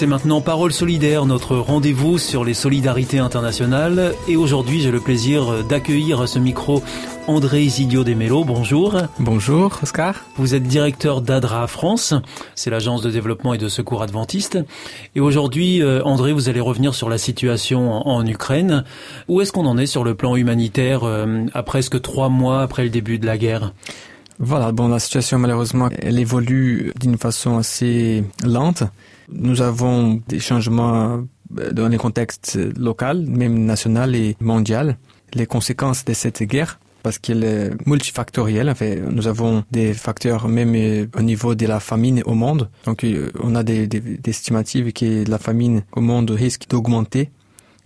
C'est maintenant Parole solidaire, notre rendez-vous sur les solidarités internationales. Et aujourd'hui, j'ai le plaisir d'accueillir à ce micro André Isidio Desmello. Bonjour. Bonjour, Oscar. Vous êtes directeur d'ADRA France. C'est l'agence de développement et de secours adventiste. Et aujourd'hui, euh, André, vous allez revenir sur la situation en, Ukraine. Où est-ce qu'on en est sur le plan humanitaire euh, à presque trois mois après le début de la guerre? Voilà, bon, la situation malheureusement, elle évolue d'une façon assez lente. Nous avons des changements euh, dans les contextes local, même national et mondial. Les conséquences de cette guerre, parce qu'elle est multifactorielle. En fait, nous avons des facteurs même euh, au niveau de la famine au monde. Donc, euh, on a des, des, estimations que la famine au monde risque d'augmenter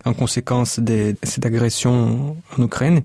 en conséquence de cette agression en Ukraine.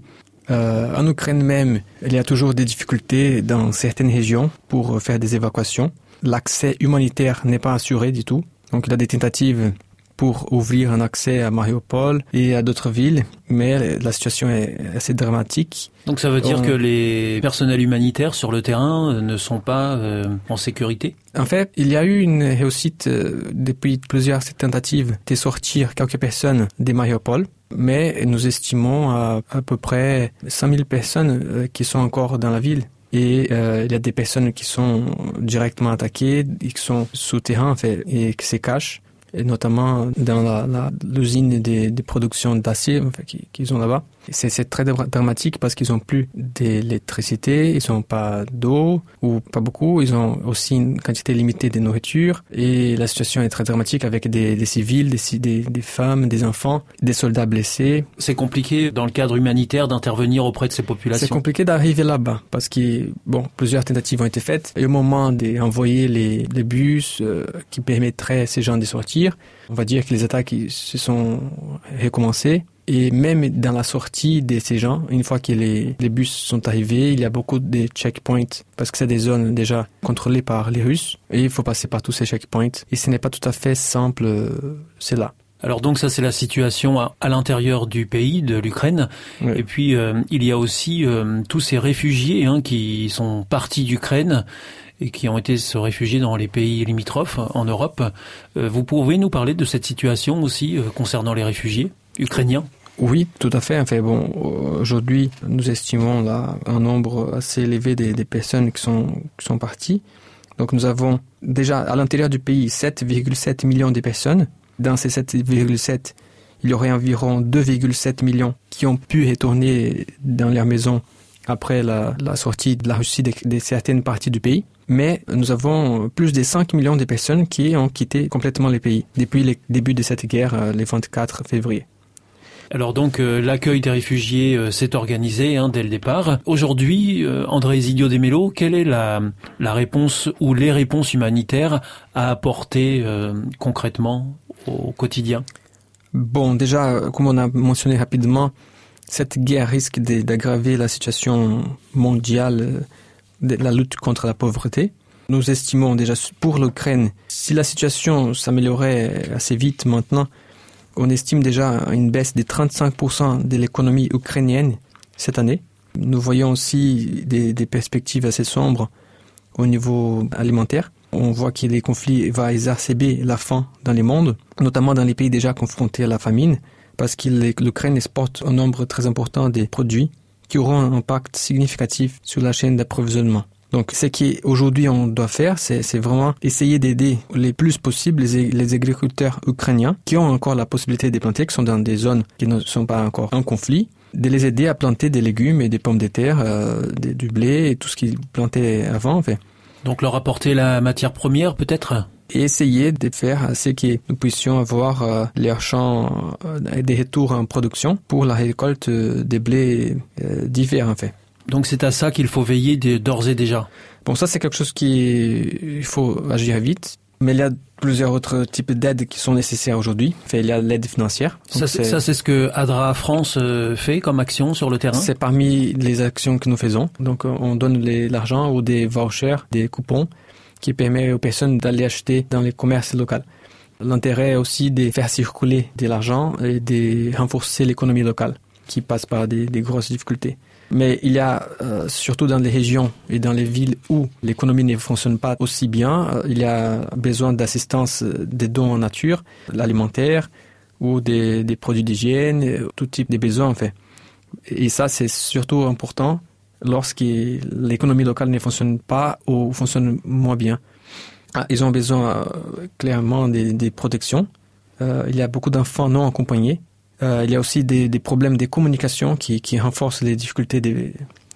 Euh, en Ukraine même, il y a toujours des difficultés dans certaines régions pour faire des évacuations l'accès humanitaire n'est pas assuré du tout. Donc il y a des tentatives pour ouvrir un accès à Mariupol et à d'autres villes, mais la situation est assez dramatique. Donc ça veut dire que les personnels humanitaires sur le terrain ne sont pas euh, en sécurité? En fait, il y a eu une réussite euh, depuis plusieurs tentatives de sortir quelques personnes de Mariupol, mais nous estimons à à peu près 100 000 personnes euh, qui sont encore dans la ville et euh, il y a des personnes qui sont directement attaquées, qui sont souterrains en fait, et qui se cachent et notamment dans l'usine la, des, des productions d'acier enfin, qu'ils ont là-bas. C'est très dramatique parce qu'ils ont plus d'électricité, ils n'ont pas d'eau ou pas beaucoup, ils ont aussi une quantité limitée de nourriture et la situation est très dramatique avec des, des civils, des, des, des, femmes, des enfants, des soldats blessés. C'est compliqué dans le cadre humanitaire d'intervenir auprès de ces populations. C'est compliqué d'arriver là-bas parce que bon, plusieurs tentatives ont été faites et au moment d'envoyer les, les bus euh, qui permettraient à ces gens de sortir, on va dire que les attaques se sont recommencées. Et même dans la sortie de ces gens, une fois que les, les bus sont arrivés, il y a beaucoup de checkpoints parce que c'est des zones déjà contrôlées par les Russes et il faut passer par tous ces checkpoints. Et ce n'est pas tout à fait simple, euh, c'est là. Alors donc ça c'est la situation à, à l'intérieur du pays, de l'Ukraine. Oui. Et puis euh, il y a aussi euh, tous ces réfugiés hein, qui sont partis d'Ukraine et qui ont été se réfugier dans les pays limitrophes en Europe. Euh, vous pouvez nous parler de cette situation aussi concernant les réfugiés ukrainiens? Oui, tout à fait. Enfin, bon, aujourd'hui, nous estimons là un nombre assez élevé des, personnes qui sont, qui sont parties. Donc, nous avons déjà à l'intérieur du pays 7,7 millions de personnes. Dans ces 7,7, il y aurait environ 2,7 millions qui ont pu retourner dans leur maison après la, la sortie de la Russie de, de certaines parties du pays mais nous avons plus de 5 millions de personnes qui ont quitté complètement les pays depuis le début de cette guerre, euh, le 24 février. Alors donc euh, l'accueil des réfugiés euh, s'est organisé hein, dès le départ. Aujourd'hui, euh, André Isidio Desmello, quelle est la, la réponse ou les réponses humanitaires à apporter euh, concrètement au quotidien? Bon, déjà, comme on a mentionné rapidement, cette guerre risque d'aggraver la situation mondiale de la lutte contre la pauvreté. Nous estimons déjà pour l'Ukraine, si la situation s'améliorait assez vite maintenant, on estime déjà une baisse de 35% de l'économie ukrainienne cette année. Nous voyons aussi des, des, perspectives assez sombres au niveau alimentaire. On voit que les conflits vont exacerber la faim dans les mondes, notamment dans les pays déjà confrontés à la famine, parce que l'Ukraine exporte un nombre très important de produits qui auront un impact significatif sur la chaîne d'approvisionnement. Donc, ce qu'aujourd'hui on doit faire, c'est vraiment essayer d'aider les plus possible les, les, agriculteurs ukrainiens qui ont encore la possibilité de planter, qui sont dans des zones qui ne sont pas encore en conflit, de les aider à planter des légumes et des pommes de terre, euh, du blé et tout ce qu'ils plantaient avant, en fait. Donc leur apporter la matière première, peut-être? Et essayer de faire ce que nous puissions avoir euh, leurs champs euh, des retours en production pour la récolte des blés euh, d'hiver en fait. Donc c'est à ça qu'il faut veiller d'ores et déjà. Bon, ça c'est quelque chose qui il faut agir vite, mais il y a plusieurs autres types d'aides qui sont nécessaires aujourd'hui. il y a l'aide financière. Ça c'est ce que ADRA France euh, fait comme action sur le terrain. C'est parmi les actions que nous faisons. Donc on donne l'argent ou des vouchers, des coupons qui permettent aux personnes d'aller acheter dans les commerces locaux. L'intérêt est aussi de faire circuler de l'argent et de renforcer l'économie locale qui passe par des grosses difficultés. Mais il y a, euh, surtout dans les régions et dans les villes où l'économie ne fonctionne pas aussi bien, euh, il y a besoin d'assistance euh, des dons en nature, l'alimentaire ou des, des produits d'hygiène, tout type de besoins en fait. Et ça, c'est surtout important lorsque l'économie locale ne fonctionne pas ou fonctionne moins bien. Ah, ils ont besoin clairement des, des protections. Euh, il y a beaucoup d'enfants non accompagnés euh, il y a aussi des, des, problèmes de communication qui, qui renforcent les difficultés de,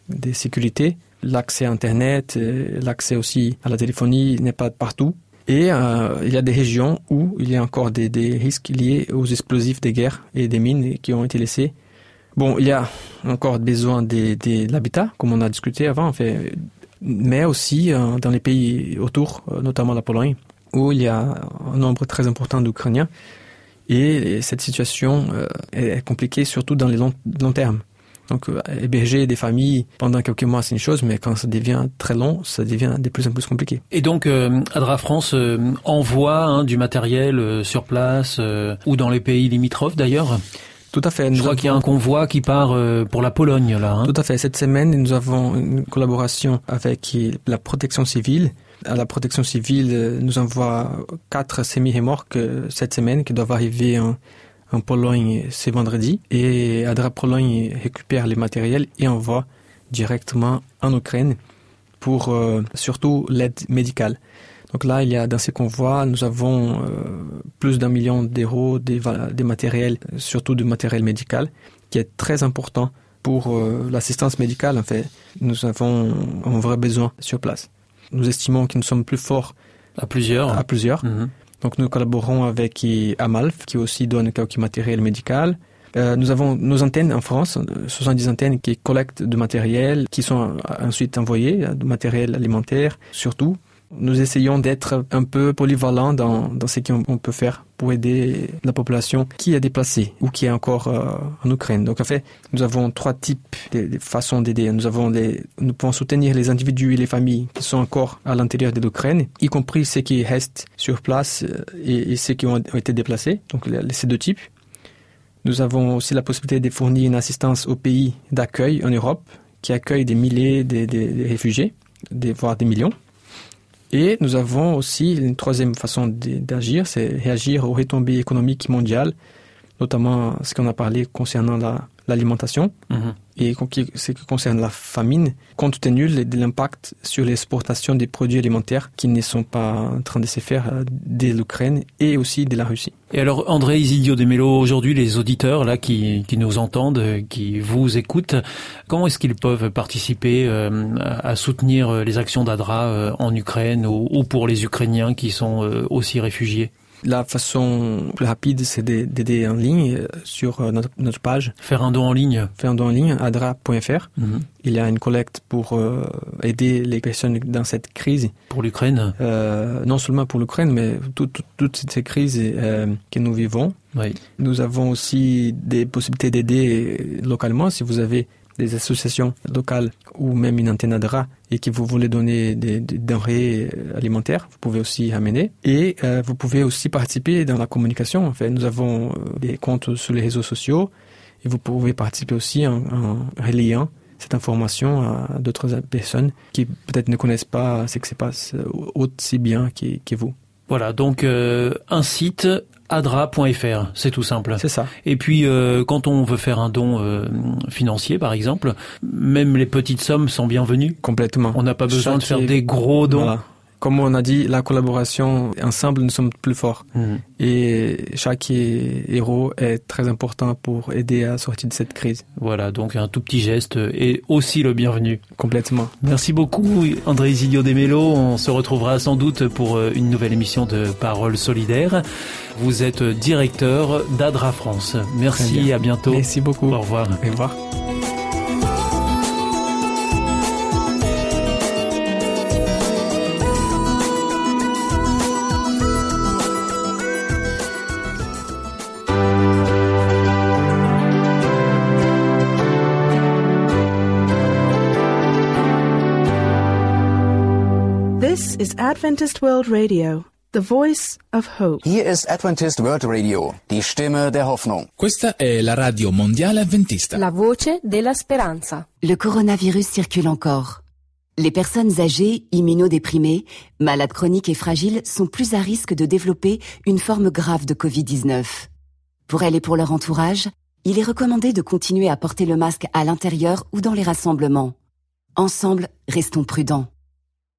de sécurité. L'accès à Internet, euh, l'accès aussi à la téléphonie n'est pas partout. Et euh, il y a des régions où il y a encore des, des, risques liés aux explosifs des guerres et des mines qui ont été laissés. Bon, il y a encore besoin de, de l'habitat, comme on a discuté avant, en fait, mais aussi euh, dans les pays autour, euh, notamment la Pologne, où il y a un nombre très important d'Ukrainiens et cette situation euh, est compliquée surtout dans les longs, long termes. Donc euh, héberger des familles pendant quelques mois c'est une chose, mais quand ça devient très long, ça devient de plus en plus compliqué. Et donc euh, Adra France envoie hein, du matériel sur place ou dans les pays limitrophes d'ailleurs. Tout à fait. Je crois qu'il y a un convoi qui part pour la Pologne là. Hein. Tout à fait. Cette semaine, nous avons une collaboration avec la protection civile à la protection civile euh, nous envoie quatre semi-remorques euh, cette semaine qui doivent arriver en, Pologne ce vendredi. Et Adra Pologne récupère les matériels et envoie directement en Ukraine pour euh, surtout l'aide médicale. Donc là, il y a dans ces convois, nous avons plus d'un million d'euros des, des matériels, surtout du matériel médical, qui est très important pour l'assistance médicale. En fait, nous avons un vrai besoin sur place nous estimons que nous sommes plus forts à plusieurs. À plusieurs. Mhm. Donc nous collaborons avec Amalf qui aussi donne quelques matériel médical. Euh, nous avons nos antennes en France, 70 antennes qui collectent du matériel, qui sont ensuite envoyées, du matériel alimentaire surtout, nous essayons d'être un peu polyvalents dans, dans ce qu'on peut faire pour aider la population qui est déplacée ou qui est encore euh, en Ukraine. Donc en fait, nous avons trois types de, façons d'aider. Nous nous pouvons soutenir les individus et les familles qui sont encore à l'intérieur de l'Ukraine, y compris ceux qui restent sur place euh, et, ceux qui ont, été déplacés. Donc ces deux types. Nous avons aussi la possibilité de fournir une assistance aux pays d'accueil en Europe qui accueillent des milliers de réfugiés, voire des millions. Et nous avons aussi une troisième façon d'agir, c'est réagir aux retombées économiques mondiales, notamment ce qu'on a parlé concernant l'alimentation mhm. Et ce qui concerne la famine, compte tenu de l'impact sur l'exportation des produits alimentaires qui ne sont pas en train de se faire euh, de l'Ukraine et aussi de la Russie. Et alors, André Isidio de Mello, aujourd'hui, les auditeurs là qui, qui nous entendent, qui vous écoutent, comment est-ce qu'ils peuvent participer euh, à soutenir euh, les actions d'ADRA euh, en Ukraine ou, pour les Ukrainiens qui sont aussi réfugiés? La façon plus rapide, c'est d'aider en ligne euh, sur euh, notre, notre, page. Faire un don en ligne. Faire un don en ligne, adra.fr. Mhm. Il y a une collecte pour euh, aider les personnes dans cette crise. Pour l'Ukraine euh, Non seulement pour l'Ukraine, mais toutes ces crises euh, que nous vivons. Oui. Nous avons aussi des possibilités d'aider localement. Si vous avez des associations locales ou même une antenne ADRA et que vous voulez donner des, denrées alimentaires, vous pouvez aussi amener. Et euh, vous pouvez aussi participer dans la communication. En fait, nous avons euh, des comptes sur les réseaux sociaux et vous pouvez participer aussi en, en relayant cette information à d'autres personnes qui peut-être ne connaissent pas ce qui se passe aussi bien que, vous. Voilà, donc euh, un site adra.fr, c'est tout simple. C'est ça. Et puis euh, quand on veut faire un don euh, financier par exemple, même les petites sommes sont bienvenues. Complètement. On n'a pas besoin de faire des gros dons comme on a dit, la collaboration, ensemble, nous sommes plus forts. Mhm. Et chaque héros est très important pour aider à sortir de cette crise. Voilà, donc un tout petit geste est aussi le bienvenu. Complètement. Merci beaucoup, André Isilio Demelo. On se retrouvera sans doute pour euh, une nouvelle émission de Paroles solidaires. Vous êtes directeur d'Adra France. Merci, à bientôt. Merci beaucoup. Au revoir. Au revoir. Is Adventist World Radio, the voice of hope. Hier ist Adventist World Radio, die Stimme der Hoffnung. Questa è la radio mondiale adventista. La voce della speranza. Le coronavirus circule encore. Les personnes âgées, immunodéprimées, malades chroniques et fragiles sont plus à risque de développer une forme grave de Covid-19. Pour elles et pour leur entourage, il est recommandé de continuer à porter le masque à l'intérieur ou dans les rassemblements. Ensemble, restons prudents.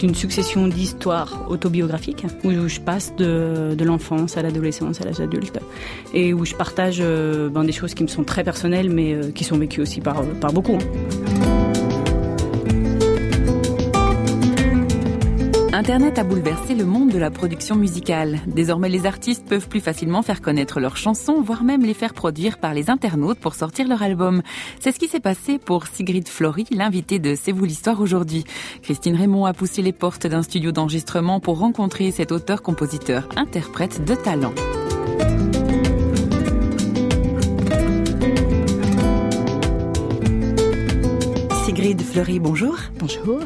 C'est une succession d'histoires autobiographiques où je passe de, l'enfance à l'adolescence, à l'âge adulte, et où je partage euh, ben, des choses qui me sont très personnelles, mais euh, qui sont vécues aussi par, par beaucoup. hein. Internet a bouleversé le monde de la production musicale. Désormais, les artistes peuvent plus facilement faire connaître leurs chansons, voire même les faire produire par les internautes pour sortir leur album. C'est ce qui s'est passé pour Sigrid Flory, l'invitée de C'est vous l'histoire aujourd'hui. Christine Raymond a poussé les portes d'un studio d'enregistrement pour rencontrer cet auteur-compositeur-interprète de talent. Sigrid Fleury, bonjour. Bonjour.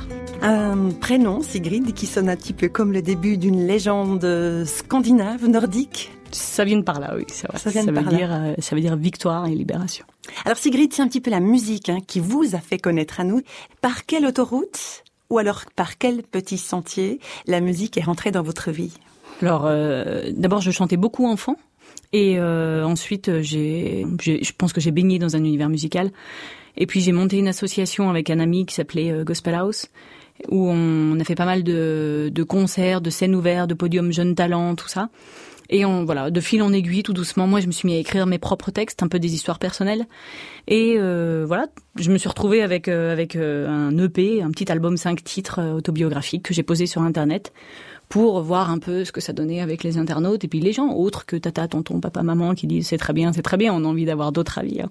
Un prénom, Sigrid, qui sonne un petit peu comme le début d'une légende scandinave, nordique. Ça vient de par là, oui, c'est vrai. Ça vient de veut par là. dire, euh, ça veut dire victoire et libération. Alors Sigrid, c'est un petit peu la musique hein, qui vous a fait connaître à nous. Par quelle autoroute ou alors par quel petit sentier la musique est rentrée dans votre vie? Alors, euh, d'abord, je chantais beaucoup enfant. Et euh, ensuite, j'ai, je pense que j'ai baigné dans un univers musical. Et puis, j'ai monté une association avec un ami qui s'appelait Gospel House, où on a fait pas mal de, de concerts, de scènes ouvertes, de podiums jeunes talents, tout ça. Et on, voilà, de fil en aiguille, tout doucement, moi, je me suis mis à écrire mes propres textes, un peu des histoires personnelles. Et euh, voilà, je me suis retrouvée avec euh, avec euh, un EP, un petit album cinq titres euh, autobiographiques que j'ai posé sur Internet pour voir un peu ce que ça donnait avec les internautes et puis les gens autres que tata, tonton, papa, maman qui disent c'est très bien, c'est très bien, on a envie d'avoir d'autres avis. hein.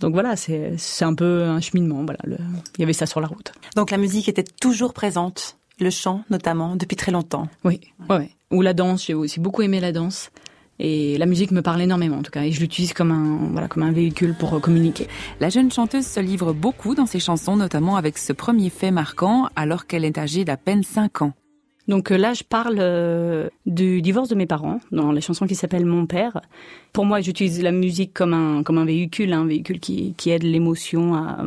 Donc voilà, c'est c'est un peu un cheminement. Voilà, le- il y avait ça sur la route. Donc la musique était toujours présente, le chant notamment, depuis très longtemps. Oui, ouais, ouais. Ou la danse, j'ai aussi beaucoup aimé la danse. Et la musique me parle énormément en tout cas, et je l'utilise comme un voilà comme un véhicule pour euh, communiquer. La jeune chanteuse se livre beaucoup dans ses chansons, notamment avec ce premier fait marquant alors qu'elle est âgée d'à peine 5 ans. Donc euh, là, je parle euh, du divorce de mes parents dans la chanson qui s'appelle Mon père. Pour moi, j'utilise la musique comme un comme un véhicule, un véhicule qui qui aide l'émotion à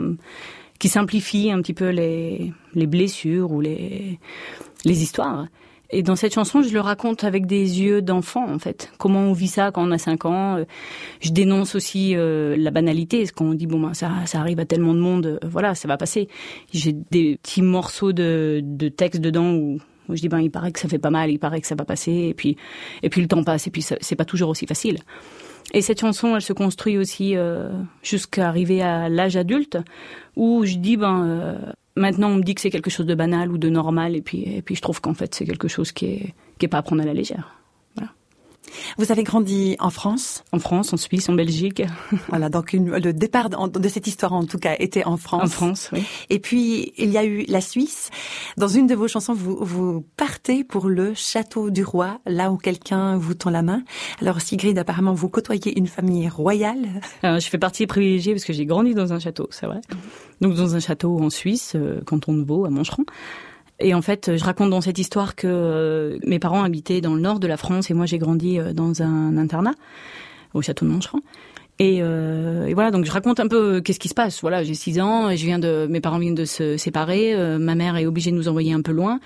qui simplifie un petit peu les les blessures ou les les histoires. Et dans cette chanson, je le raconte avec des yeux d'enfant, en fait. Comment on vit ça quand on a 5 ans. Euh, Je dénonce aussi la banalité. Parce qu'on dit, bon, ben, ça, ça arrive à tellement de monde, voilà, ça va passer. J'ai des petits morceaux de, de texte dedans où, je dis, ben, il paraît que ça fait pas mal, il paraît que ça va passer. Et puis, et puis le temps passe, et puis c'est pas toujours aussi facile. Et cette chanson, elle se construit aussi euh, jusqu'à arriver à l'âge adulte, où je dis, ben, euh, maintenant on me dit que c'est quelque chose de banal ou de normal, et puis, et puis je trouve qu'en fait c'est quelque chose qui est, qui est pas à prendre à la légère. Vous avez grandi en France En France, en Suisse, en Belgique. Voilà, donc une- le départ de, de cette histoire en tout cas était en France. En France, oui. Et puis il y a eu la Suisse. Dans une de vos chansons, vous, vous partez pour le château du roi, là où quelqu'un vous tend la main. Alors Sigrid, apparemment, vous côtoyez une famille royale. Euh, je fais partie privilégiée parce que j'ai grandi dans un château, c'est vrai. Donc dans un château en Suisse, euh, canton de Vaud, à Moncheron. Et en fait, je raconte dans cette histoire que euh, mes parents habitaient dans le nord de la France et moi j'ai grandi euh, dans un internat au château de Moncheron. Et, euh, et voilà, donc je raconte un peu euh, qu'est-ce qui se passe. Voilà, j'ai 6 ans, et je viens de, mes parents viennent de se séparer, ma mère est obligée de nous envoyer un peu loin.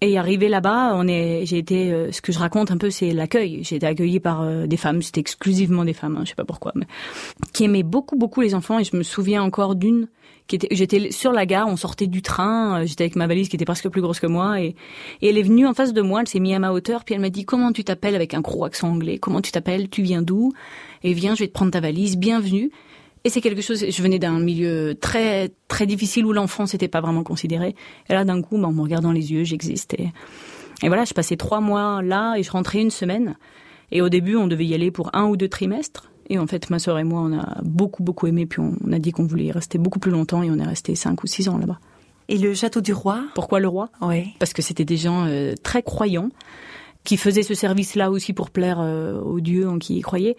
Et arrivé là-bas, on est, j'ai été, ce que je raconte un peu, c'est l'accueil. J'ai été accueillie par des femmes, c'était exclusivement des femmes, hein, je sais pas pourquoi, mais qui aimaient beaucoup, beaucoup les enfants. Et je me souviens encore d'une j'étais sur la gare, on sortait du train, euh, j'étais avec ma valise qui était presque plus grosse que moi, et, elle est venue en face de moi, elle s'est mise à ma hauteur, puis elle m'a dit comment tu t'appelles avec un gros accent anglais, comment tu t'appelles, tu viens d'où, et viens, je vais te prendre ta valise, bienvenue. Et c'est quelque chose, je venais d'un milieu très très difficile où l'enfance n'était pas vraiment considéré. Et là, d'un coup, bah, en me regardant les yeux, j'existe. Et, et voilà, je passais trois mois là et je rentrais une semaine. Et au début, on devait y aller pour un ou deux trimestres. Et en fait, ma sœur et moi, on a beaucoup, beaucoup aimé. Puis on, on a dit qu'on voulait y rester beaucoup plus longtemps et on est resté cinq ou six ans là-bas. Et le château du roi? Pourquoi le roi? Oui. Parce que c'était des gens euh, très croyants qui faisaient ce service-là aussi pour plaire euh, aux dieux en qui ils croyaient.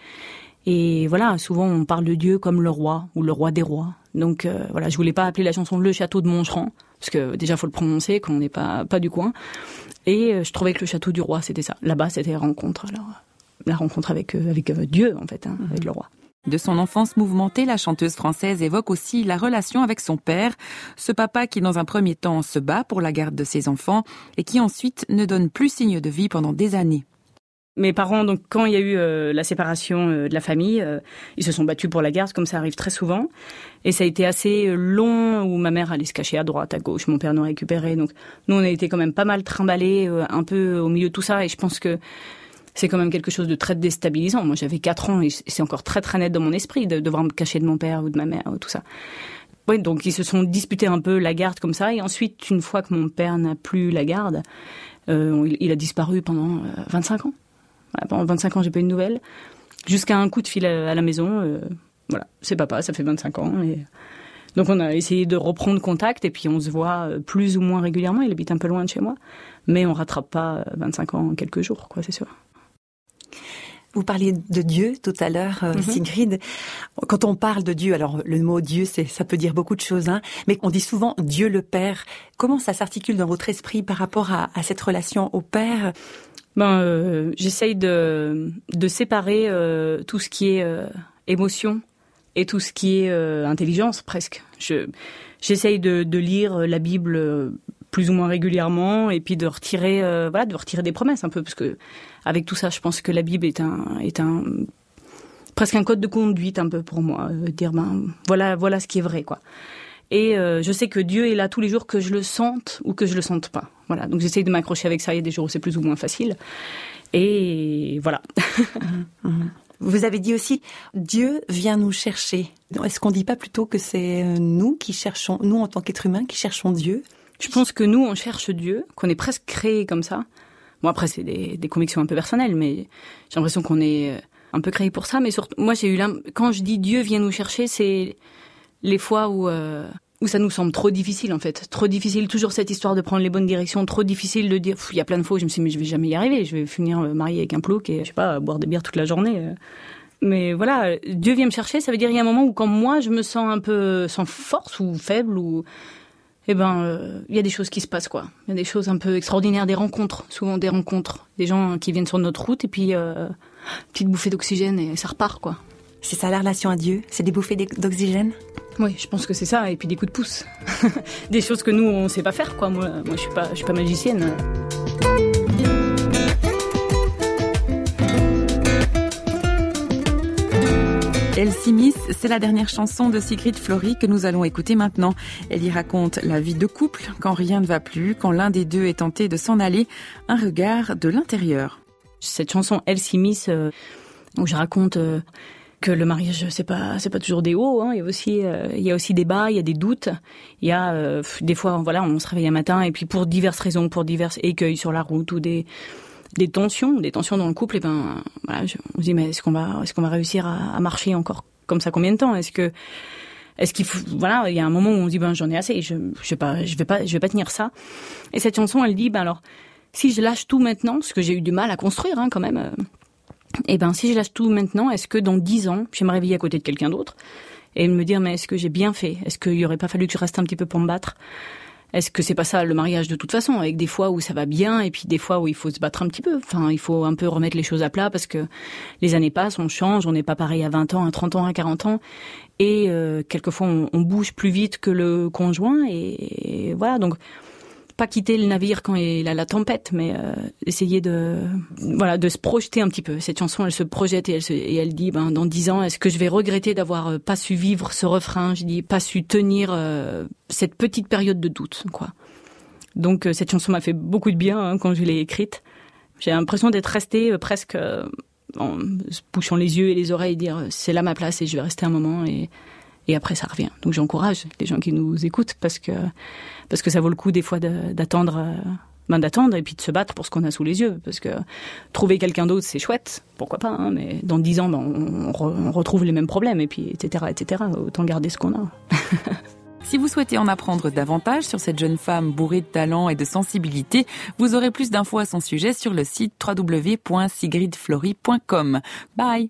Et voilà, souvent on parle de Dieu comme le roi ou le roi des rois. Donc euh, voilà, je voulais pas appeler la chanson Le Château de Moncheron parce que déjà faut le prononcer quand on n'est pas pas du coin. Et je trouvais que le Château du Roi c'était ça. Là-bas c'était rencontre, alors la rencontre avec euh, avec euh, Dieu en fait, hein, avec le roi. De son enfance mouvementée, la chanteuse française évoque aussi la relation avec son père, ce papa qui dans un premier temps se bat pour la garde de ses enfants et qui ensuite ne donne plus signe de vie pendant des années. Mes parents, donc quand il y a eu euh, la séparation euh, de la famille, euh, ils se sont battus pour la garde, comme ça arrive très souvent. Et ça a été assez long où ma mère allait se cacher à droite, à gauche, mon père nous récupérait. Donc nous, on a été quand même pas mal trimballés un peu au milieu de tout ça. Et je pense que c'est quand même quelque chose de très déstabilisant. Moi, j'avais 4 ans et c'est encore très très net dans mon esprit de devoir me cacher de mon père ou de ma mère ou tout ça. Oui, donc ils se sont disputés un peu la garde comme ça. Et ensuite, une fois que mon père n'a plus la garde, il a disparu pendant 25 ans pendant 25 ans, j'ai pas eu de nouvelles. Jusqu'à un coup de fil à, la maison. Euh, voilà, c'est papa, ça fait 25 ans. Donc on a essayé de reprendre contact et puis on se voit euh, plus ou moins régulièrement. Il habite un peu loin de chez moi. Mais on rattrape pas 25 ans en quelques jours, quoi, c'est sûr. Vous parliez de Dieu tout à l'heure, mhm. Sigrid. Quand on parle de Dieu, alors le mot Dieu, c'est, ça peut dire beaucoup de choses, hein, mais on dit souvent Dieu le Père. Comment ça s'articule dans votre esprit par rapport à, à cette relation au Père? Ben, euh, j'essaye de, de séparer euh, tout ce qui est euh, émotion et tout ce qui est intelligence presque. Je j'essaye de, de lire la Bible plus ou moins régulièrement et puis de retirer voilà de retirer des promesses un peu parce que avec tout ça je pense que la Bible est un est un presque un code de conduite un peu pour moi dire ben voilà voilà ce qui est vrai quoi et euh, je sais que Dieu est là tous les jours, que je le sente ou que je le sente pas. Voilà. Donc j'essaye de m'accrocher avec ça. Il y a des jours où c'est plus ou moins facile. Et voilà. Mhm. Vous avez dit aussi, Dieu vient nous chercher. Est-ce qu'on dit pas plutôt que c'est euh, nous qui cherchons, nous en tant qu'êtres humains, qui cherchons Dieu? Je pense que nous, on cherche Dieu, qu'on est presque créé comme ça. Bon, après, c'est des, convictions un peu personnelles, mais j'ai l'impression qu'on est euh, un peu créé pour ça. Mais surtout, moi, j'ai eu quand je dis Dieu vient nous chercher, c'est les fois où où ça nous semble trop difficile en fait, trop difficile toujours cette histoire de prendre les bonnes directions, trop difficile de dire il y a plein de fois où je me suis dit mais je vais jamais y arriver, je vais finir euh, mariée avec un plouc et je sais pas boire des bières toute la journée. Euh. Mais voilà, Dieu vient me chercher, ça veut dire il y a un moment où quand moi je me sens un peu sans force ou faible ou eh ben euh, il y a des choses qui se passent quoi. Il y a des choses un peu extraordinaires, des rencontres, souvent des rencontres, des gens qui viennent sur notre route et puis euh, petite bouffée d'oxygène et ça repart quoi. C'est ça la relation à Dieu, c'est des bouffées d'oxygène? Oui, je pense que c'est ça, et puis des coups de pouce. des choses que nous, on sait pas faire, quoi. Moi, moi je suis pas, je suis pas magicienne. Elsie Miss, c'est la dernière chanson de Sigrid Flory que nous allons écouter maintenant. Elle y raconte la vie de couple, quand rien ne va plus, quand l'un des deux est tenté de s'en aller, un regard de l'intérieur. Cette chanson Elsie Miss, euh, où je raconte... Euh, que le mariage c'est pas c'est pas toujours des hauts hein. il y a aussi euh, il y a aussi des bas il y a des doutes il y a des fois voilà on se réveille un matin et puis pour diverses raisons pour divers écueils sur la route ou des des tensions des tensions dans le couple et ben voilà on se dit mais est-ce qu'on va est-ce qu'on va réussir à, marcher encore comme ça combien de temps? Est-ce que est-ce qu'il faut voilà il y a un moment où on se dit ben j'en ai assez je je vais pas je vais pas je vais pas tenir ça. Et cette chanson elle dit ben alors si je lâche tout maintenant ce que j'ai eu du mal à construire hein, quand même euh, eh ben, si je lâche tout maintenant, est-ce que dans dix ans, je vais me réveiller à côté de quelqu'un d'autre? Et me dire, mais est-ce que j'ai bien fait? Est-ce qu'il aurait pas fallu que je reste un petit peu pour me battre? Est-ce que c'est pas ça le mariage de toute façon, avec des fois où ça va bien et puis des fois où il faut se battre un petit peu? Enfin, il faut un peu remettre les choses à plat parce que les années passent, on change, on n'est pas pareil à 20 ans, à 30 ans, à 40 ans. Et euh, quelquefois, on, on, bouge plus vite que le conjoint. et voilà, donc pas quitter le navire quand il a la tempête, mais euh, essayer de voilà de se projeter un petit peu. Cette chanson, elle se projette et elle, se, et elle dit ben dans dix ans, est-ce que je vais regretter d'avoir euh, pas su vivre ce refrain? Je dis pas su tenir euh, cette petite période de doute, quoi. Donc cette chanson m'a fait beaucoup de bien hein, quand je l'ai écrite. J'ai l'impression d'être restée presque en se bouchant les yeux et les oreilles, dire c'est là ma place et je vais rester un moment et et après ça revient. Donc j'encourage les gens qui nous écoutent parce que parce que ça vaut le coup des fois d'attendre euh, ben d'attendre et puis de se battre pour ce qu'on a sous les yeux. Parce que trouver quelqu'un d'autre c'est chouette. Pourquoi pas hein, mais dans dix ans ben, on, retrouve les mêmes problèmes et puis etc etc autant garder ce qu'on a. Si vous souhaitez en apprendre davantage sur cette jeune femme bourrée de talent et de sensibilité, vous aurez plus d'infos à son sujet sur le site www.sigridflory.com. Bye